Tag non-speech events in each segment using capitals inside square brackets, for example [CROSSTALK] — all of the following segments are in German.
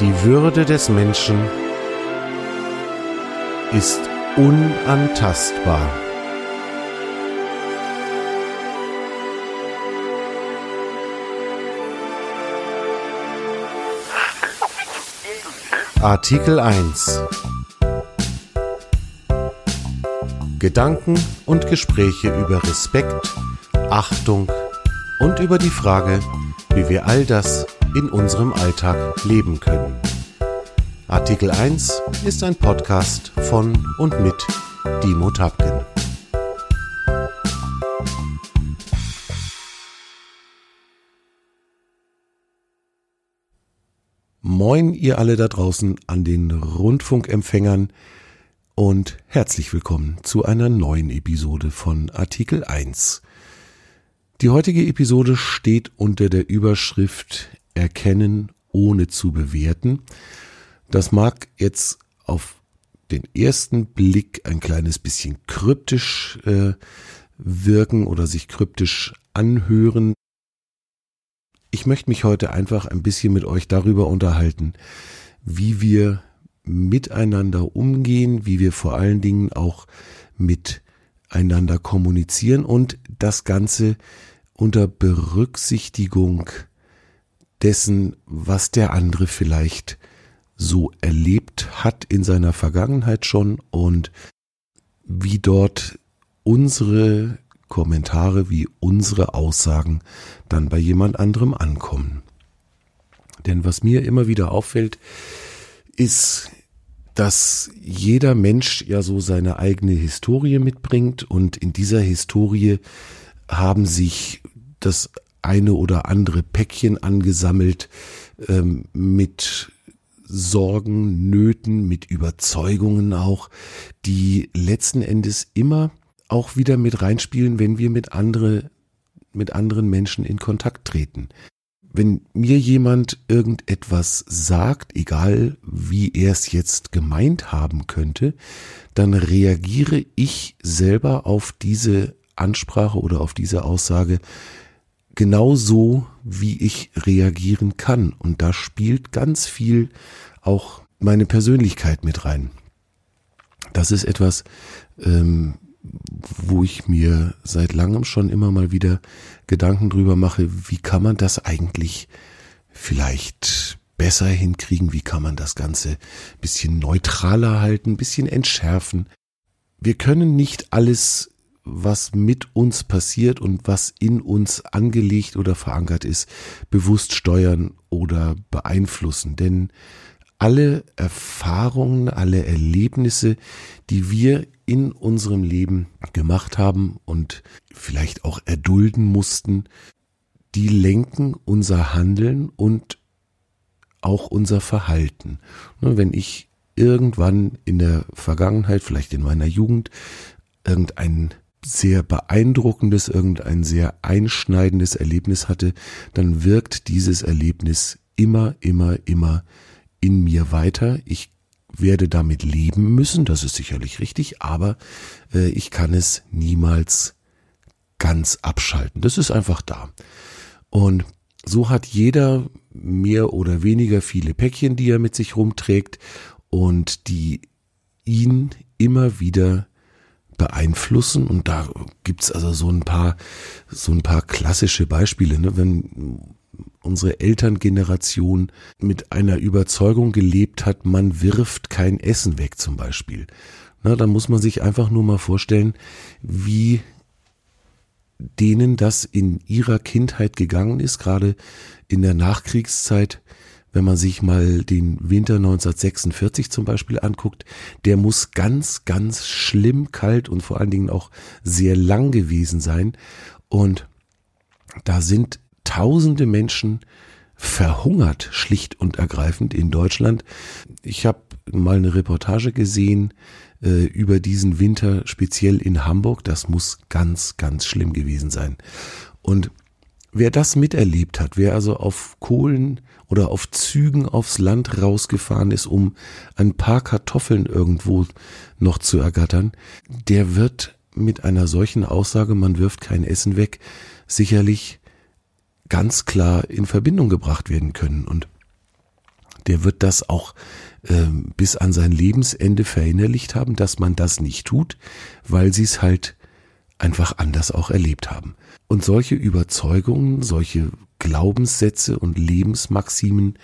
Die Würde des Menschen ist unantastbar. Artikel 1 Gedanken und Gespräche über Respekt, Achtung und über die Frage, wie wir all das in unserem Alltag leben können. Artikel 1 ist ein Podcast von und mit Dimo Tapken. Moin ihr alle da draußen an den Rundfunkempfängern und herzlich willkommen zu einer neuen Episode von Artikel 1. Die heutige Episode steht unter der Überschrift Erkennen ohne zu bewerten. Das mag jetzt auf den ersten Blick ein kleines bisschen kryptisch äh, wirken oder sich kryptisch anhören. Ich möchte mich heute einfach ein bisschen mit euch darüber unterhalten, wie wir miteinander umgehen, wie wir vor allen Dingen auch miteinander kommunizieren und das Ganze unter Berücksichtigung dessen, was der andere vielleicht so erlebt hat in seiner Vergangenheit schon und wie dort unsere Kommentare, wie unsere Aussagen dann bei jemand anderem ankommen. Denn was mir immer wieder auffällt, ist, dass jeder Mensch ja so seine eigene Historie mitbringt und in dieser Historie haben sich das eine oder andere Päckchen angesammelt ähm, mit Sorgen, Nöten, mit Überzeugungen auch, die letzten Endes immer auch wieder mit reinspielen, wenn wir mit andere, mit anderen Menschen in Kontakt treten. Wenn mir jemand irgendetwas sagt, egal wie er es jetzt gemeint haben könnte, dann reagiere ich selber auf diese Ansprache oder auf diese Aussage genau so, wie ich reagieren kann. Und da spielt ganz viel auch meine Persönlichkeit mit rein. Das ist etwas, ähm, wo ich mir seit langem schon immer mal wieder Gedanken drüber mache, wie kann man das eigentlich vielleicht besser hinkriegen, wie kann man das Ganze bisschen neutraler halten, bisschen entschärfen. Wir können nicht alles was mit uns passiert und was in uns angelegt oder verankert ist, bewusst steuern oder beeinflussen. Denn alle Erfahrungen, alle Erlebnisse, die wir in unserem Leben gemacht haben und vielleicht auch erdulden mussten, die lenken unser Handeln und auch unser Verhalten. Wenn ich irgendwann in der Vergangenheit, vielleicht in meiner Jugend, irgendein sehr beeindruckendes, irgendein sehr einschneidendes Erlebnis hatte, dann wirkt dieses Erlebnis immer, immer, immer in mir weiter. Ich werde damit leben müssen, das ist sicherlich richtig, aber äh, ich kann es niemals ganz abschalten. Das ist einfach da. Und so hat jeder mehr oder weniger viele Päckchen, die er mit sich rumträgt und die ihn immer wieder beeinflussen. Und da gibt's also so ein paar, so ein paar klassische Beispiele. Ne? Wenn unsere Elterngeneration mit einer Überzeugung gelebt hat, man wirft kein Essen weg zum Beispiel. Na, dann muss man sich einfach nur mal vorstellen, wie denen das in ihrer Kindheit gegangen ist, gerade in der Nachkriegszeit, wenn man sich mal den Winter 1946 zum Beispiel anguckt, der muss ganz, ganz schlimm kalt und vor allen Dingen auch sehr lang gewesen sein. Und da sind tausende Menschen verhungert, schlicht und ergreifend in Deutschland. Ich habe mal eine Reportage gesehen äh, über diesen Winter, speziell in Hamburg. Das muss ganz, ganz schlimm gewesen sein. Und wer das miterlebt hat, wer also auf Kohlen oder auf Zügen aufs Land rausgefahren ist, um ein paar Kartoffeln irgendwo noch zu ergattern, der wird mit einer solchen Aussage, man wirft kein Essen weg, sicherlich ganz klar in Verbindung gebracht werden können. Und der wird das auch äh, bis an sein Lebensende verinnerlicht haben, dass man das nicht tut, weil sie es halt einfach anders auch erlebt haben. Und solche Überzeugungen, solche Glaubenssätze und Lebensmaximen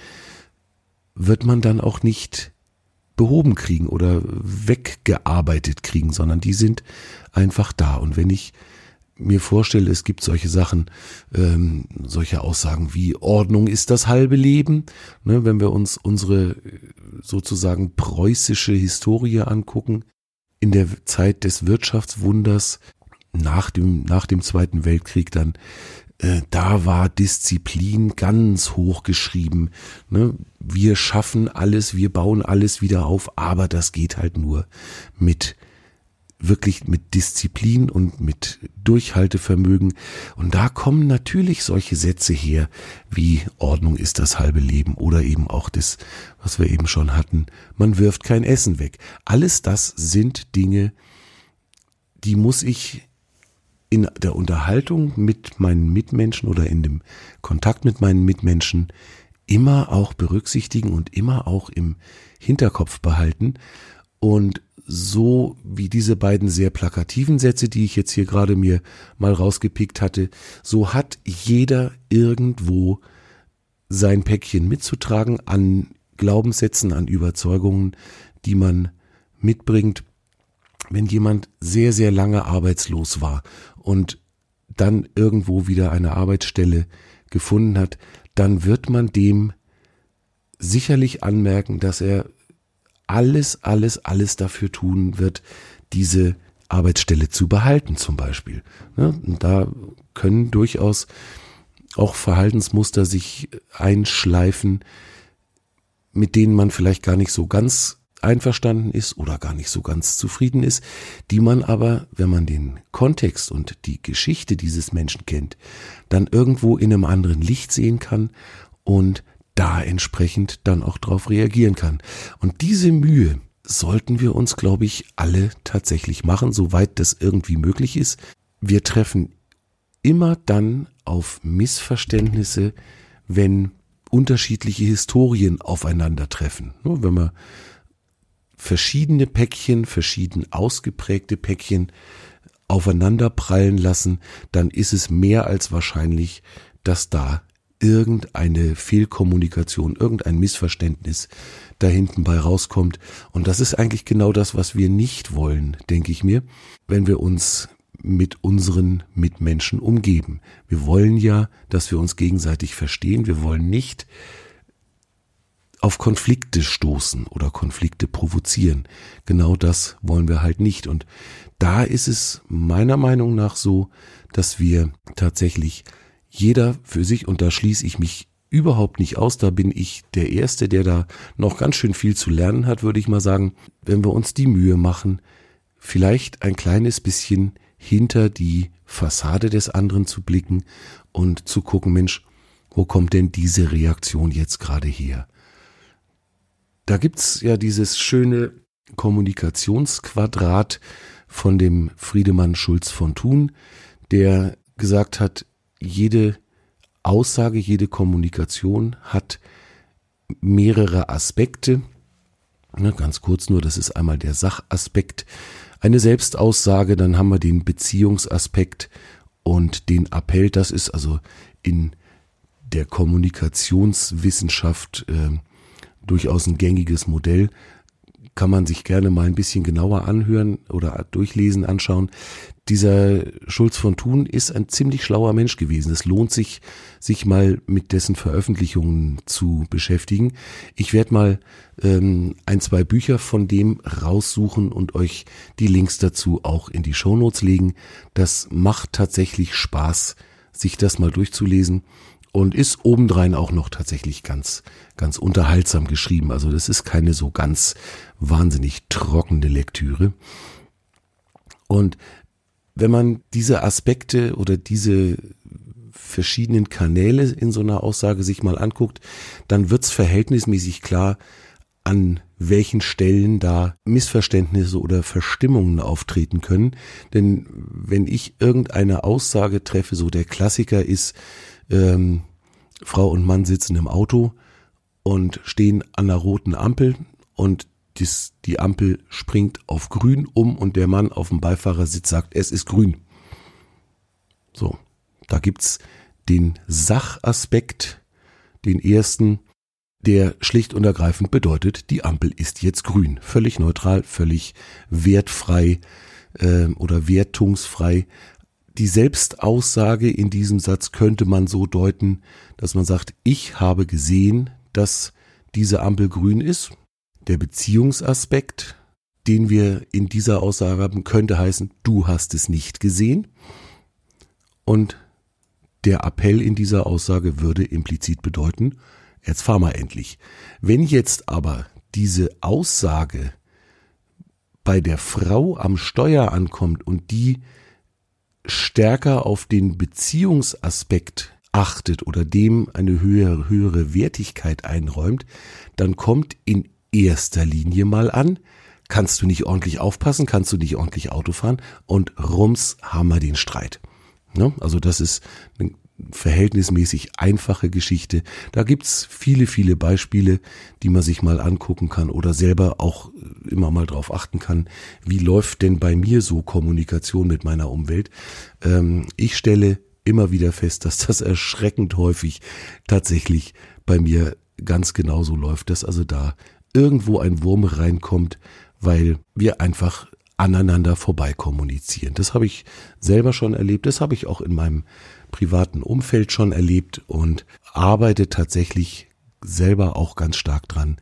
wird man dann auch nicht behoben kriegen oder weggearbeitet kriegen, sondern die sind einfach da. Und wenn ich mir vorstelle, es gibt solche Sachen, ähm, solche Aussagen wie Ordnung ist das halbe Leben, ne, wenn wir uns unsere sozusagen preußische Historie angucken, in der Zeit des Wirtschaftswunders nach dem, nach dem Zweiten Weltkrieg dann, äh, da war Disziplin ganz hoch geschrieben. Ne? Wir schaffen alles, wir bauen alles wieder auf, aber das geht halt nur mit wirklich mit Disziplin und mit Durchhaltevermögen. Und da kommen natürlich solche Sätze her, wie Ordnung ist das halbe Leben oder eben auch das, was wir eben schon hatten, man wirft kein Essen weg. Alles das sind Dinge, die muss ich in der Unterhaltung mit meinen Mitmenschen oder in dem Kontakt mit meinen Mitmenschen immer auch berücksichtigen und immer auch im Hinterkopf behalten. Und so wie diese beiden sehr plakativen Sätze, die ich jetzt hier gerade mir mal rausgepickt hatte, so hat jeder irgendwo sein Päckchen mitzutragen an Glaubenssätzen, an Überzeugungen, die man mitbringt, wenn jemand sehr, sehr lange arbeitslos war und dann irgendwo wieder eine Arbeitsstelle gefunden hat, dann wird man dem sicherlich anmerken, dass er alles, alles, alles dafür tun wird, diese Arbeitsstelle zu behalten zum Beispiel. Und da können durchaus auch Verhaltensmuster sich einschleifen, mit denen man vielleicht gar nicht so ganz einverstanden ist oder gar nicht so ganz zufrieden ist, die man aber, wenn man den Kontext und die Geschichte dieses Menschen kennt, dann irgendwo in einem anderen Licht sehen kann und da entsprechend dann auch drauf reagieren kann. Und diese Mühe sollten wir uns, glaube ich, alle tatsächlich machen, soweit das irgendwie möglich ist. Wir treffen immer dann auf Missverständnisse, wenn unterschiedliche Historien aufeinandertreffen. Wenn wir verschiedene Päckchen, verschieden ausgeprägte Päckchen aufeinander prallen lassen, dann ist es mehr als wahrscheinlich, dass da irgendeine Fehlkommunikation, irgendein Missverständnis da hinten bei rauskommt. Und das ist eigentlich genau das, was wir nicht wollen, denke ich mir, wenn wir uns mit unseren Mitmenschen umgeben. Wir wollen ja, dass wir uns gegenseitig verstehen. Wir wollen nicht auf Konflikte stoßen oder Konflikte provozieren. Genau das wollen wir halt nicht. Und da ist es meiner Meinung nach so, dass wir tatsächlich jeder für sich, und da schließe ich mich überhaupt nicht aus, da bin ich der Erste, der da noch ganz schön viel zu lernen hat, würde ich mal sagen, wenn wir uns die Mühe machen, vielleicht ein kleines bisschen hinter die Fassade des anderen zu blicken und zu gucken, Mensch, wo kommt denn diese Reaktion jetzt gerade her? Da gibt's ja dieses schöne Kommunikationsquadrat von dem Friedemann Schulz von Thun, der gesagt hat, jede Aussage, jede Kommunikation hat mehrere Aspekte. Ne, ganz kurz nur, das ist einmal der Sachaspekt, eine Selbstaussage, dann haben wir den Beziehungsaspekt und den Appell. Das ist also in der Kommunikationswissenschaft äh, durchaus ein gängiges Modell kann man sich gerne mal ein bisschen genauer anhören oder durchlesen, anschauen. Dieser Schulz von Thun ist ein ziemlich schlauer Mensch gewesen. Es lohnt sich, sich mal mit dessen Veröffentlichungen zu beschäftigen. Ich werde mal ähm, ein, zwei Bücher von dem raussuchen und euch die Links dazu auch in die Shownotes legen. Das macht tatsächlich Spaß, sich das mal durchzulesen und ist obendrein auch noch tatsächlich ganz, ganz unterhaltsam geschrieben. Also das ist keine so ganz wahnsinnig trockene Lektüre. Und wenn man diese Aspekte oder diese verschiedenen Kanäle in so einer Aussage sich mal anguckt, dann wird's verhältnismäßig klar, an welchen Stellen da Missverständnisse oder Verstimmungen auftreten können. Denn wenn ich irgendeine Aussage treffe, so der Klassiker ist, ähm, Frau und Mann sitzen im Auto und stehen an einer roten Ampel und dies, die Ampel springt auf grün um und der Mann auf dem Beifahrersitz sagt, es ist grün. So, da gibt's den Sachaspekt, den ersten, der schlicht und ergreifend bedeutet, die Ampel ist jetzt grün. Völlig neutral, völlig wertfrei äh, oder wertungsfrei. Die Selbstaussage in diesem Satz könnte man so deuten, dass man sagt, ich habe gesehen, dass diese Ampel grün ist. Der Beziehungsaspekt, den wir in dieser Aussage haben, könnte heißen, du hast es nicht gesehen. Und der Appell in dieser Aussage würde implizit bedeuten, jetzt fahr mal endlich. Wenn jetzt aber diese Aussage bei der Frau am Steuer ankommt und die stärker auf den Beziehungsaspekt achtet oder dem eine höhere, höhere Wertigkeit einräumt, dann kommt in erster Linie mal an, kannst du nicht ordentlich aufpassen, kannst du nicht ordentlich Auto fahren und rums haben wir den Streit. Ne? Also das ist verhältnismäßig einfache Geschichte. Da gibt's viele, viele Beispiele, die man sich mal angucken kann oder selber auch immer mal drauf achten kann, wie läuft denn bei mir so Kommunikation mit meiner Umwelt. Ähm, ich stelle immer wieder fest, dass das erschreckend häufig tatsächlich bei mir ganz genauso läuft, dass also da irgendwo ein Wurm reinkommt, weil wir einfach aneinander vorbei kommunizieren. Das habe ich selber schon erlebt, das habe ich auch in meinem privaten Umfeld schon erlebt und arbeite tatsächlich selber auch ganz stark dran,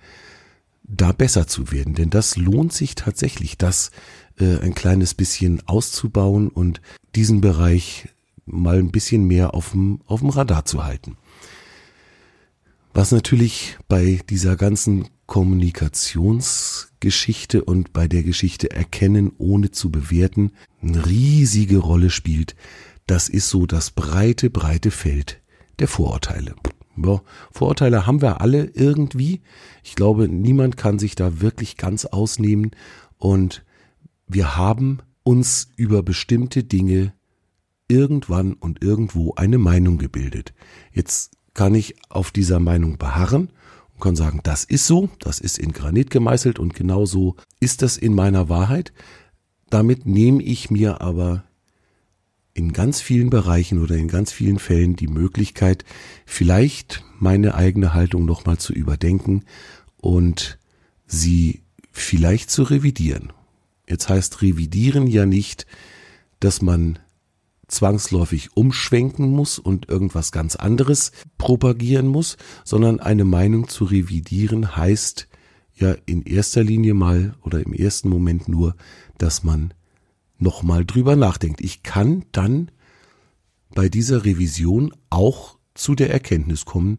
da besser zu werden. Denn das lohnt sich tatsächlich, das äh, ein kleines bisschen auszubauen und diesen Bereich mal ein bisschen mehr auf dem, auf dem Radar zu halten. Was natürlich bei dieser ganzen Kommunikationsgeschichte und bei der Geschichte Erkennen ohne zu bewerten eine riesige Rolle spielt, das ist so das breite, breite Feld der Vorurteile. Ja, Vorurteile haben wir alle irgendwie. Ich glaube, niemand kann sich da wirklich ganz ausnehmen und wir haben uns über bestimmte Dinge irgendwann und irgendwo eine Meinung gebildet. Jetzt kann ich auf dieser Meinung beharren und kann sagen, das ist so, das ist in Granit gemeißelt und genau so ist das in meiner Wahrheit. Damit nehme ich mir aber in ganz vielen Bereichen oder in ganz vielen Fällen die Möglichkeit, vielleicht meine eigene Haltung nochmal zu überdenken und sie vielleicht zu revidieren. Jetzt heißt revidieren ja nicht, dass man zwangsläufig umschwenken muss und irgendwas ganz anderes propagieren muss, sondern eine Meinung zu revidieren heißt ja in erster Linie mal oder im ersten Moment nur, dass man nochmal drüber nachdenkt. Ich kann dann bei dieser Revision auch zu der Erkenntnis kommen,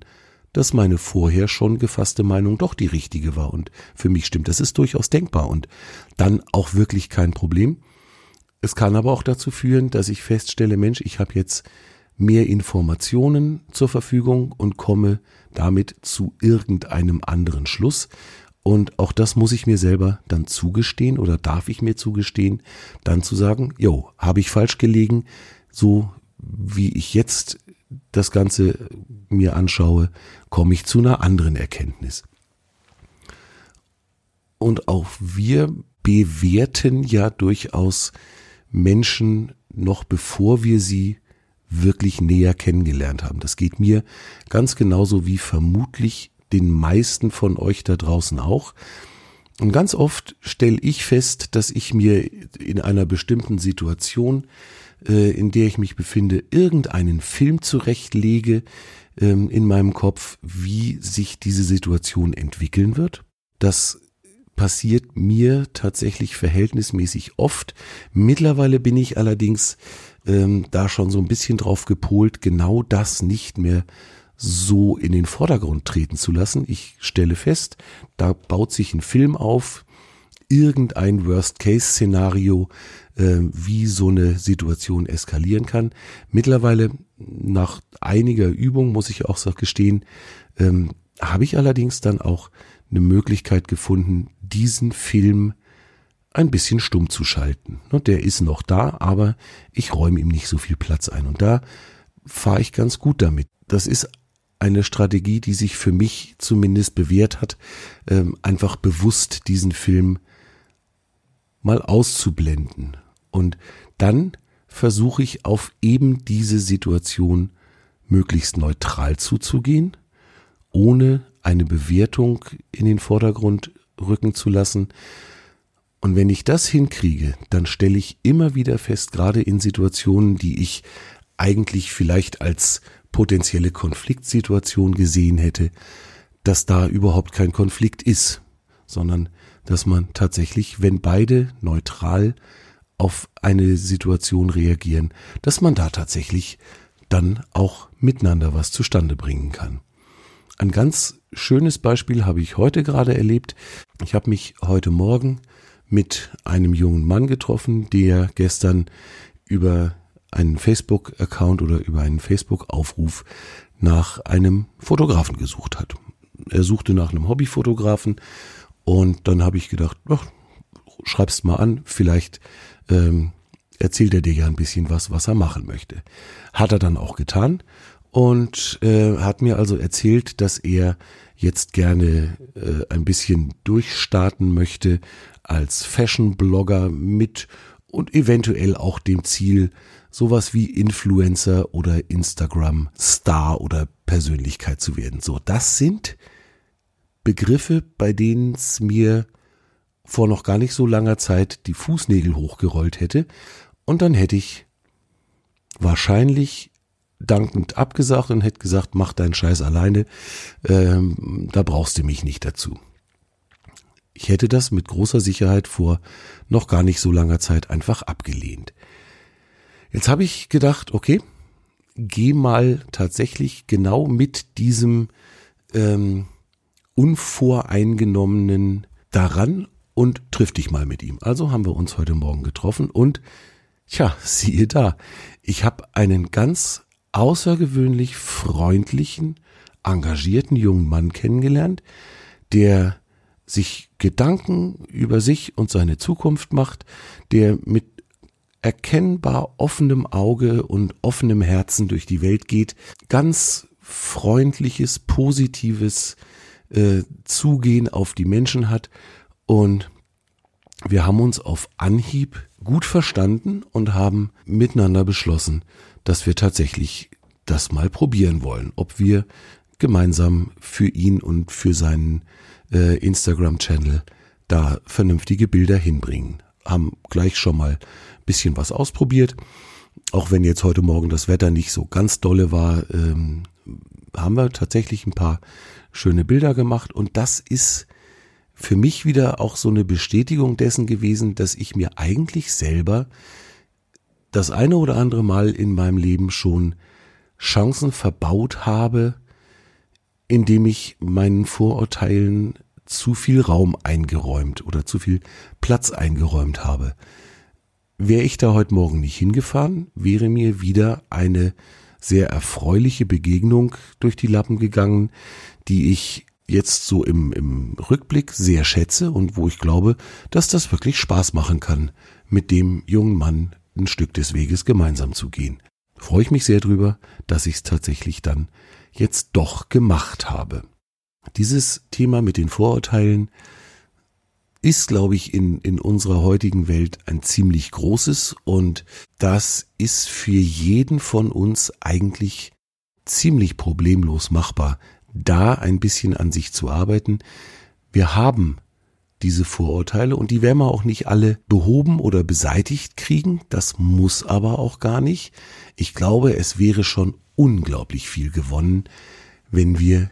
dass meine vorher schon gefasste Meinung doch die richtige war und für mich stimmt. Das ist durchaus denkbar und dann auch wirklich kein Problem. Es kann aber auch dazu führen, dass ich feststelle, Mensch, ich habe jetzt mehr Informationen zur Verfügung und komme damit zu irgendeinem anderen Schluss. Und auch das muss ich mir selber dann zugestehen oder darf ich mir zugestehen, dann zu sagen, jo, habe ich falsch gelegen, so wie ich jetzt das Ganze mir anschaue, komme ich zu einer anderen Erkenntnis. Und auch wir bewerten ja durchaus Menschen noch bevor wir sie wirklich näher kennengelernt haben. Das geht mir ganz genauso wie vermutlich den meisten von euch da draußen auch. Und ganz oft stelle ich fest, dass ich mir in einer bestimmten Situation, äh, in der ich mich befinde, irgendeinen Film zurechtlege ähm, in meinem Kopf, wie sich diese Situation entwickeln wird. Das passiert mir tatsächlich verhältnismäßig oft. Mittlerweile bin ich allerdings ähm, da schon so ein bisschen drauf gepolt, genau das nicht mehr so in den Vordergrund treten zu lassen. Ich stelle fest, da baut sich ein Film auf, irgendein Worst-Case-Szenario, äh, wie so eine Situation eskalieren kann. Mittlerweile, nach einiger Übung, muss ich auch so gestehen, ähm, habe ich allerdings dann auch eine Möglichkeit gefunden, diesen Film ein bisschen stumm zu schalten. Der ist noch da, aber ich räume ihm nicht so viel Platz ein. Und da fahre ich ganz gut damit. Das ist eine Strategie, die sich für mich zumindest bewährt hat, ähm, einfach bewusst diesen Film mal auszublenden. Und dann versuche ich auf eben diese Situation möglichst neutral zuzugehen, ohne eine Bewertung in den Vordergrund rücken zu lassen. Und wenn ich das hinkriege, dann stelle ich immer wieder fest, gerade in Situationen, die ich eigentlich vielleicht als potenzielle Konfliktsituation gesehen hätte, dass da überhaupt kein Konflikt ist, sondern dass man tatsächlich, wenn beide neutral auf eine Situation reagieren, dass man da tatsächlich dann auch miteinander was zustande bringen kann. Ein ganz schönes Beispiel habe ich heute gerade erlebt. Ich habe mich heute Morgen mit einem jungen Mann getroffen, der gestern über einen Facebook-Account oder über einen Facebook-Aufruf nach einem Fotografen gesucht hat. Er suchte nach einem Hobbyfotografen und dann habe ich gedacht, ach, schreib's mal an, vielleicht ähm, erzählt er dir ja ein bisschen was, was er machen möchte. Hat er dann auch getan und äh, hat mir also erzählt, dass er jetzt gerne äh, ein bisschen durchstarten möchte als Fashion-Blogger mit und eventuell auch dem Ziel, sowas wie Influencer oder Instagram-Star oder Persönlichkeit zu werden. So, das sind Begriffe, bei denen es mir vor noch gar nicht so langer Zeit die Fußnägel hochgerollt hätte und dann hätte ich wahrscheinlich dankend abgesagt und hätte gesagt, mach deinen Scheiß alleine, ähm, da brauchst du mich nicht dazu. Ich hätte das mit großer Sicherheit vor noch gar nicht so langer Zeit einfach abgelehnt. Jetzt habe ich gedacht, okay, geh mal tatsächlich genau mit diesem ähm, unvoreingenommenen daran und triff dich mal mit ihm. Also haben wir uns heute Morgen getroffen und tja, [LAUGHS] siehe da, ich habe einen ganz außergewöhnlich freundlichen, engagierten jungen Mann kennengelernt, der sich Gedanken über sich und seine Zukunft macht, der mit erkennbar offenem Auge und offenem Herzen durch die Welt geht, ganz freundliches, positives äh, Zugehen auf die Menschen hat und wir haben uns auf Anhieb gut verstanden und haben miteinander beschlossen, dass wir tatsächlich das mal probieren wollen, ob wir gemeinsam für ihn und für seinen äh, Instagram-Channel da vernünftige Bilder hinbringen. Haben gleich schon mal bisschen was ausprobiert. Auch wenn jetzt heute Morgen das Wetter nicht so ganz dolle war, ähm, haben wir tatsächlich ein paar schöne Bilder gemacht und das ist für mich wieder auch so eine Bestätigung dessen gewesen, dass ich mir eigentlich selber das eine oder andere Mal in meinem Leben schon Chancen verbaut habe, indem ich meinen Vorurteilen zu viel Raum eingeräumt oder zu viel Platz eingeräumt habe. Wäre ich da heute Morgen nicht hingefahren, wäre mir wieder eine sehr erfreuliche Begegnung durch die Lappen gegangen, die ich jetzt so im, im Rückblick sehr schätze und wo ich glaube, dass das wirklich Spaß machen kann, mit dem jungen Mann ein Stück des Weges gemeinsam zu gehen. Freue ich mich sehr drüber, dass ich es tatsächlich dann jetzt doch gemacht habe. Dieses Thema mit den Vorurteilen ist, glaube ich, in, in unserer heutigen Welt ein ziemlich großes und das ist für jeden von uns eigentlich ziemlich problemlos machbar, da ein bisschen an sich zu arbeiten. Wir haben diese Vorurteile und die werden wir auch nicht alle behoben oder beseitigt kriegen. Das muss aber auch gar nicht. Ich glaube, es wäre schon unglaublich viel gewonnen, wenn wir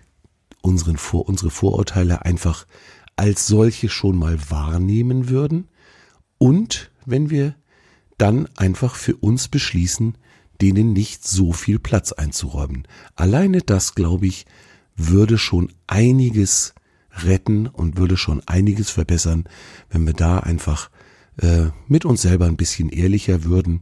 unseren Vor unsere Vorurteile einfach als solche schon mal wahrnehmen würden und wenn wir dann einfach für uns beschließen, denen nicht so viel Platz einzuräumen. Alleine das, glaube ich, würde schon einiges retten und würde schon einiges verbessern, wenn wir da einfach äh, mit uns selber ein bisschen ehrlicher würden.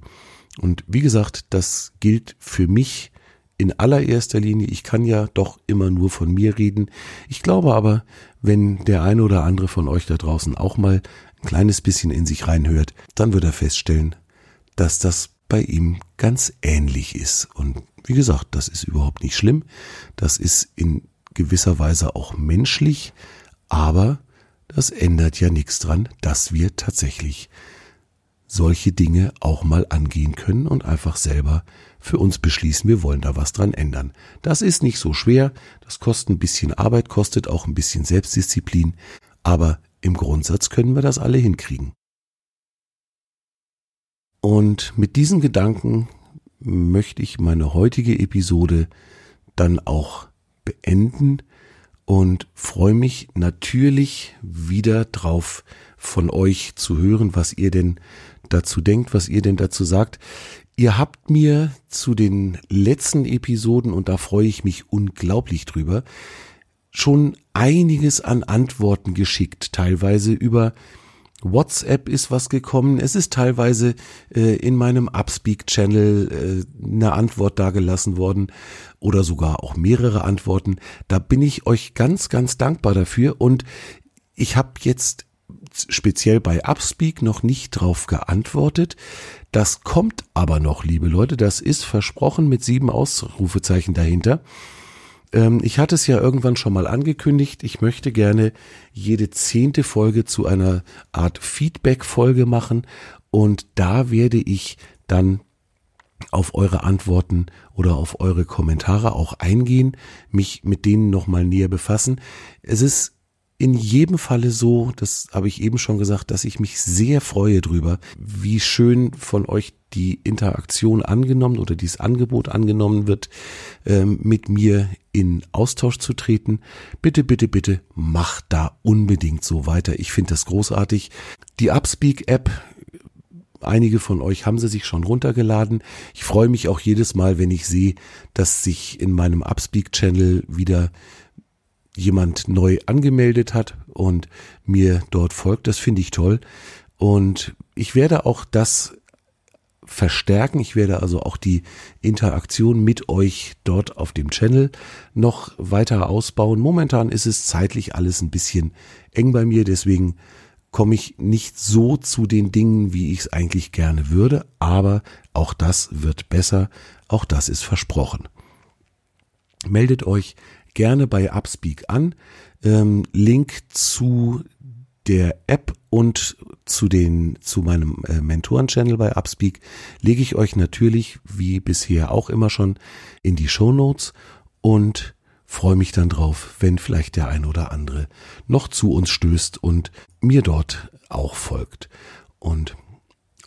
Und wie gesagt, das gilt für mich in allererster Linie, ich kann ja doch immer nur von mir reden. Ich glaube aber, wenn der eine oder andere von euch da draußen auch mal ein kleines bisschen in sich reinhört, dann wird er feststellen, dass das bei ihm ganz ähnlich ist. Und wie gesagt, das ist überhaupt nicht schlimm. Das ist in gewisser Weise auch menschlich, aber das ändert ja nichts dran, dass wir tatsächlich solche Dinge auch mal angehen können und einfach selber für uns beschließen, wir wollen da was dran ändern. Das ist nicht so schwer, das kostet ein bisschen Arbeit, kostet auch ein bisschen Selbstdisziplin, aber im Grundsatz können wir das alle hinkriegen. Und mit diesen Gedanken möchte ich meine heutige Episode dann auch beenden und freue mich natürlich wieder drauf, von euch zu hören, was ihr denn dazu denkt, was ihr denn dazu sagt. Ihr habt mir zu den letzten Episoden, und da freue ich mich unglaublich drüber, schon einiges an Antworten geschickt, teilweise über WhatsApp ist was gekommen. Es ist teilweise äh, in meinem Upspeak-Channel äh, eine Antwort dagelassen worden oder sogar auch mehrere Antworten. Da bin ich euch ganz, ganz dankbar dafür und ich habe jetzt speziell bei Upspeak noch nicht drauf geantwortet. Das kommt aber noch, liebe Leute. Das ist versprochen mit sieben Ausrufezeichen dahinter. Ähm, ich hatte es ja irgendwann schon mal angekündigt. Ich möchte gerne jede zehnte Folge zu einer Art Feedback-Folge machen. Und da werde ich dann auf eure Antworten oder auf eure Kommentare auch eingehen, mich mit denen nochmal näher befassen. Es ist in jedem Falle so, das habe ich eben schon gesagt, dass ich mich sehr freue drüber, wie schön von euch die Interaktion angenommen oder dieses Angebot angenommen wird, ähm, mit mir in Austausch zu treten. Bitte, bitte, bitte macht da unbedingt so weiter. Ich finde das großartig. Die Upspeak-App Einige von euch haben sie sich schon runtergeladen. Ich freue mich auch jedes Mal, wenn ich sehe, dass sich in meinem Upspeak-Channel wieder jemand neu angemeldet hat und mir dort folgt. Das finde ich toll. Und ich werde auch das verstärken. Ich werde also auch die Interaktion mit euch dort auf dem Channel noch weiter ausbauen. Momentan ist es zeitlich alles ein bisschen eng bei mir, deswegen komme ich nicht so zu den Dingen, wie ich es eigentlich gerne würde, aber auch das wird besser, auch das ist versprochen. Meldet euch gerne bei Upspeak an. Ähm, Link zu der App und zu den zu meinem äh, Mentoren-Channel bei Upspeak lege ich euch natürlich wie bisher auch immer schon in die Show Notes und freue mich dann drauf, wenn vielleicht der ein oder andere noch zu uns stößt und mir dort auch folgt. Und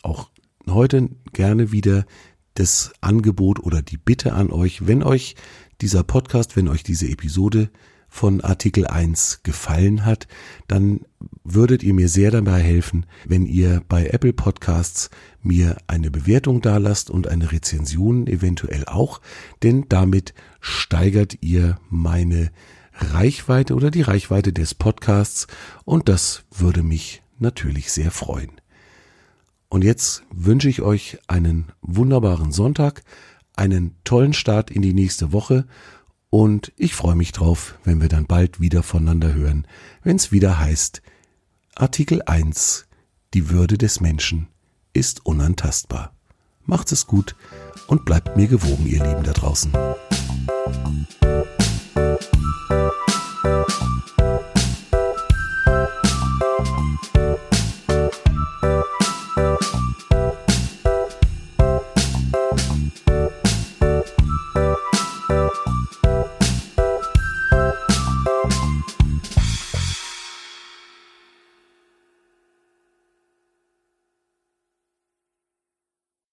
auch heute gerne wieder das Angebot oder die Bitte an euch, wenn euch dieser Podcast, wenn euch diese Episode von Artikel 1 gefallen hat, dann würdet ihr mir sehr dabei helfen, wenn ihr bei Apple Podcasts mir eine Bewertung dalasst und eine Rezension eventuell auch, denn damit steigert ihr meine Reichweite oder die Reichweite des Podcasts und das würde mich natürlich sehr freuen. Und jetzt wünsche ich euch einen wunderbaren Sonntag, einen tollen Start in die nächste Woche und ich freue mich drauf, wenn wir dann bald wieder voneinander hören, wenn es wieder heißt Artikel 1 Die Würde des Menschen ist unantastbar. Macht es gut und bleibt mir gewogen, ihr Lieben da draußen.